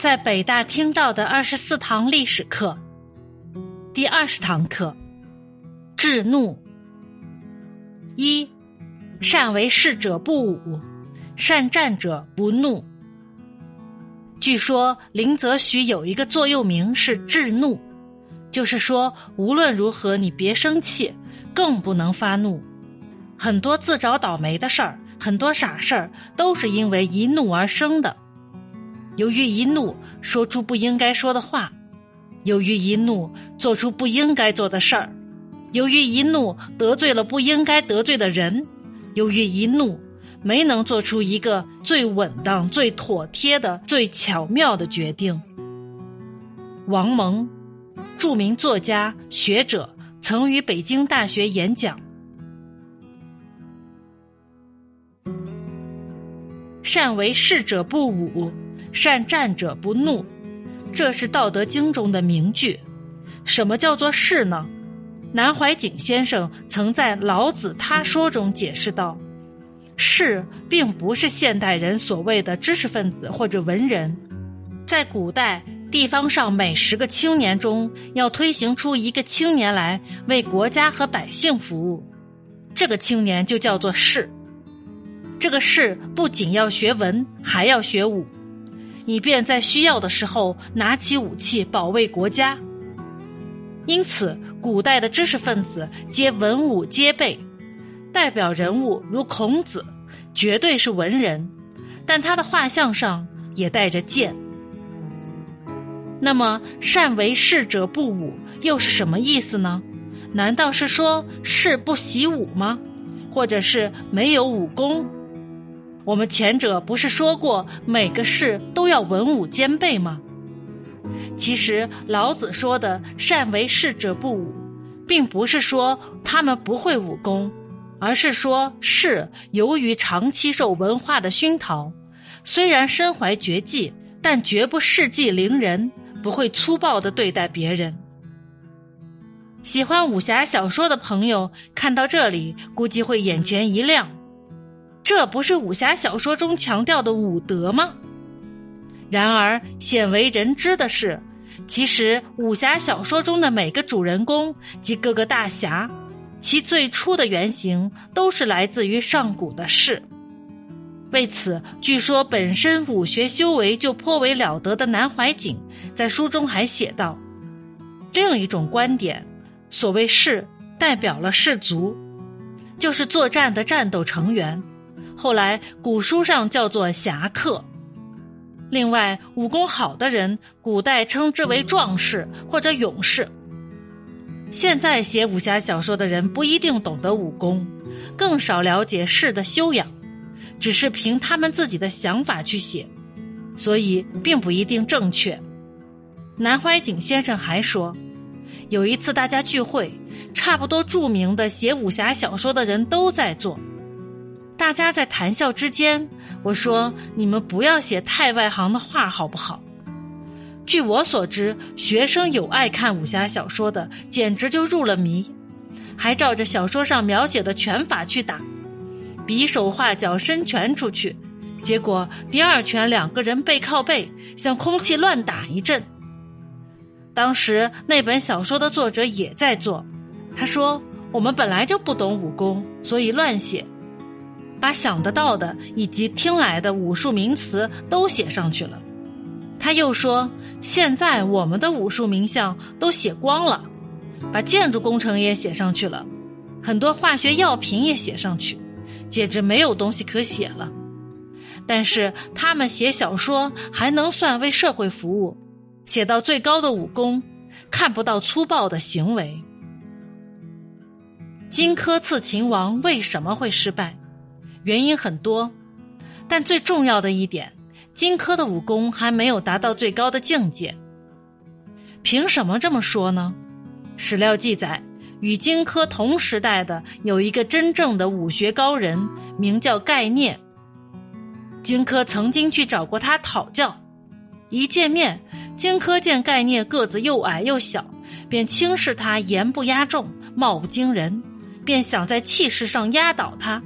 在北大听到的二十四堂历史课，第二十堂课，制怒。一，善为事者不武，善战者不怒。据说林则徐有一个座右铭是“制怒”，就是说无论如何你别生气，更不能发怒。很多自找倒霉的事儿，很多傻事儿，都是因为一怒而生的。由于一怒说出不应该说的话，由于一怒做出不应该做的事儿，由于一怒得罪了不应该得罪的人，由于一怒没能做出一个最稳当、最妥帖的、最巧妙的决定。王蒙，著名作家、学者，曾于北京大学演讲。善为事者不武。善战者不怒，这是《道德经》中的名句。什么叫做士呢？南怀瑾先生曾在《老子他说》中解释道：“士并不是现代人所谓的知识分子或者文人，在古代地方上每十个青年中要推行出一个青年来为国家和百姓服务，这个青年就叫做士。这个士不仅要学文，还要学武。”以便在需要的时候拿起武器保卫国家。因此，古代的知识分子皆文武皆备，代表人物如孔子，绝对是文人，但他的画像上也带着剑。那么，善为士者不武，又是什么意思呢？难道是说士不习武吗？或者是没有武功？我们前者不是说过每个士都要文武兼备吗？其实老子说的“善为士者不武”，并不是说他们不会武功，而是说士由于长期受文化的熏陶，虽然身怀绝技，但绝不恃技凌人，不会粗暴的对待别人。喜欢武侠小说的朋友看到这里，估计会眼前一亮。这不是武侠小说中强调的武德吗？然而鲜为人知的是，其实武侠小说中的每个主人公及各个大侠，其最初的原型都是来自于上古的士。为此，据说本身武学修为就颇为了得的南怀瑾，在书中还写道：另一种观点，所谓士，代表了士族，就是作战的战斗成员。后来古书上叫做侠客。另外，武功好的人，古代称之为壮士或者勇士。现在写武侠小说的人不一定懂得武功，更少了解士的修养，只是凭他们自己的想法去写，所以并不一定正确。南怀瑾先生还说，有一次大家聚会，差不多著名的写武侠小说的人都在座。大家在谈笑之间，我说：“你们不要写太外行的话，好不好？”据我所知，学生有爱看武侠小说的，简直就入了迷，还照着小说上描写的拳法去打，比手画脚伸拳出去，结果第二拳两个人背靠背，像空气乱打一阵。当时那本小说的作者也在做，他说：“我们本来就不懂武功，所以乱写。”把想得到的以及听来的武术名词都写上去了。他又说：“现在我们的武术名相都写光了，把建筑工程也写上去了，很多化学药品也写上去，简直没有东西可写了。但是他们写小说还能算为社会服务，写到最高的武功，看不到粗暴的行为。荆轲刺秦王为什么会失败？”原因很多，但最重要的一点，荆轲的武功还没有达到最高的境界。凭什么这么说呢？史料记载，与荆轲同时代的有一个真正的武学高人，名叫盖聂。荆轲曾经去找过他讨教，一见面，荆轲见盖聂个子又矮又小，便轻视他言不压众，貌不惊人，便想在气势上压倒他。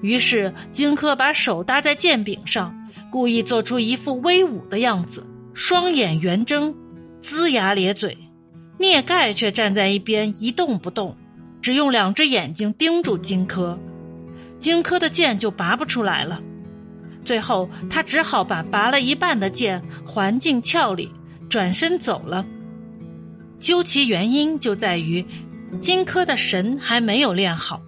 于是，荆轲把手搭在剑柄上，故意做出一副威武的样子，双眼圆睁，龇牙咧嘴。聂盖却站在一边一动不动，只用两只眼睛盯住荆轲。荆轲的剑就拔不出来了，最后他只好把拔了一半的剑还进鞘里，转身走了。究其原因，就在于荆轲的神还没有练好。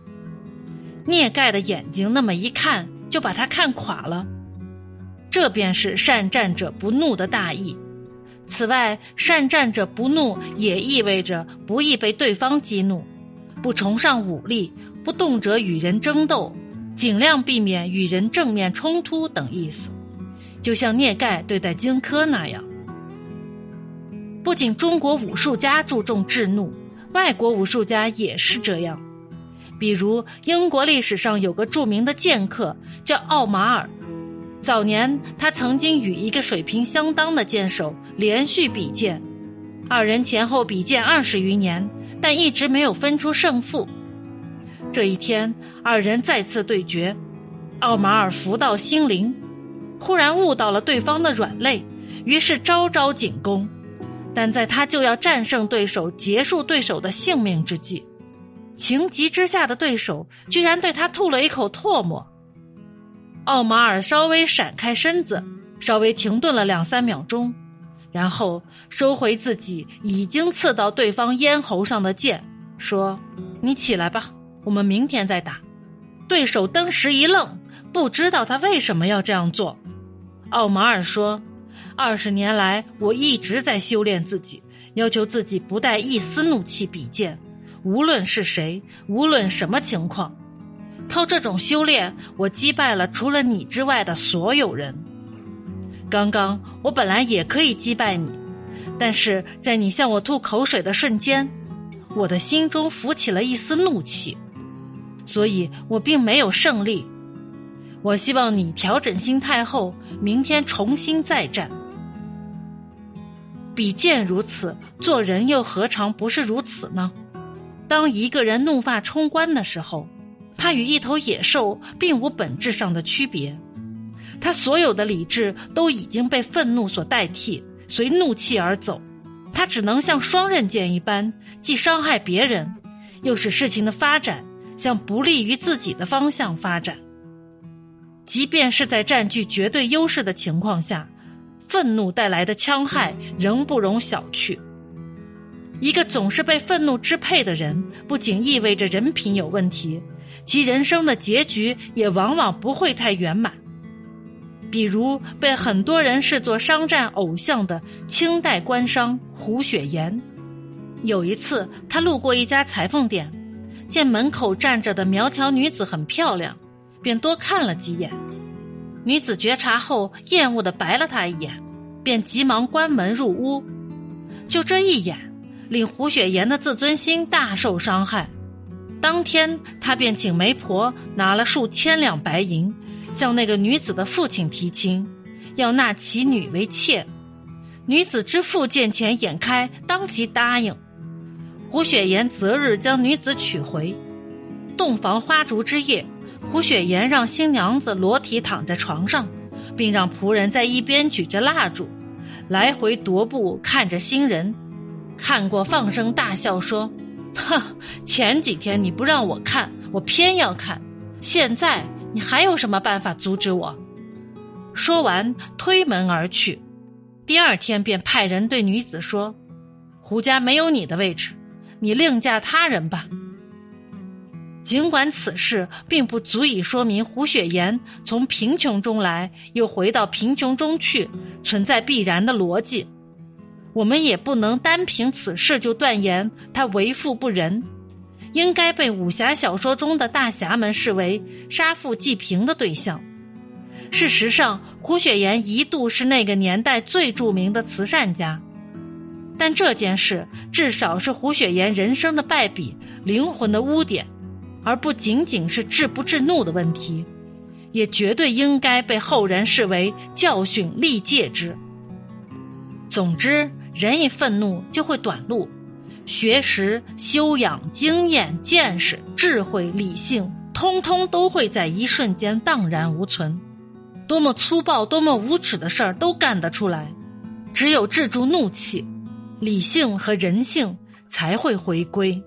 聂盖的眼睛那么一看，就把他看垮了。这便是善战者不怒的大义。此外，善战者不怒也意味着不易被对方激怒，不崇尚武力，不动辄与人争斗，尽量避免与人正面冲突等意思。就像聂盖对待荆轲那样。不仅中国武术家注重制怒，外国武术家也是这样。比如，英国历史上有个著名的剑客叫奥马尔。早年，他曾经与一个水平相当的剑手连续比剑，二人前后比剑二十余年，但一直没有分出胜负。这一天，二人再次对决，奥马尔福到心灵，忽然悟到了对方的软肋，于是招招进攻。但在他就要战胜对手、结束对手的性命之际，情急之下的对手居然对他吐了一口唾沫。奥马尔稍微闪开身子，稍微停顿了两三秒钟，然后收回自己已经刺到对方咽喉上的剑，说：“你起来吧，我们明天再打。”对手当时一愣，不知道他为什么要这样做。奥马尔说：“二十年来，我一直在修炼自己，要求自己不带一丝怒气比剑，无论是谁，无论什么情况。”靠这种修炼，我击败了除了你之外的所有人。刚刚我本来也可以击败你，但是在你向我吐口水的瞬间，我的心中浮起了一丝怒气，所以我并没有胜利。我希望你调整心态后，明天重新再战。比剑如此，做人又何尝不是如此呢？当一个人怒发冲冠的时候。他与一头野兽并无本质上的区别，他所有的理智都已经被愤怒所代替，随怒气而走。他只能像双刃剑一般，既伤害别人，又使事情的发展向不利于自己的方向发展。即便是在占据绝对优势的情况下，愤怒带来的戕害仍不容小觑。一个总是被愤怒支配的人，不仅意味着人品有问题。其人生的结局也往往不会太圆满，比如被很多人视作商战偶像的清代官商胡雪岩。有一次，他路过一家裁缝店，见门口站着的苗条女子很漂亮，便多看了几眼。女子觉察后，厌恶的白了他一眼，便急忙关门入屋。就这一眼，令胡雪岩的自尊心大受伤害。当天，他便请媒婆拿了数千两白银，向那个女子的父亲提亲，要纳其女为妾。女子之父见钱眼开，当即答应。胡雪岩择日将女子娶回。洞房花烛之夜，胡雪岩让新娘子裸体躺在床上，并让仆人在一边举着蜡烛，来回踱步看着新人，看过放声大笑说。哼，前几天你不让我看，我偏要看。现在你还有什么办法阻止我？说完，推门而去。第二天便派人对女子说：“胡家没有你的位置，你另嫁他人吧。”尽管此事并不足以说明胡雪岩从贫穷中来又回到贫穷中去存在必然的逻辑。我们也不能单凭此事就断言他为富不仁，应该被武侠小说中的大侠们视为杀富济贫的对象。事实上，胡雪岩一度是那个年代最著名的慈善家，但这件事至少是胡雪岩人生的败笔、灵魂的污点，而不仅仅是治不治怒的问题，也绝对应该被后人视为教训历戒之。总之。人一愤怒就会短路，学识、修养、经验、见识、智慧、理性，通通都会在一瞬间荡然无存。多么粗暴、多么无耻的事儿都干得出来。只有制住怒气，理性和人性才会回归。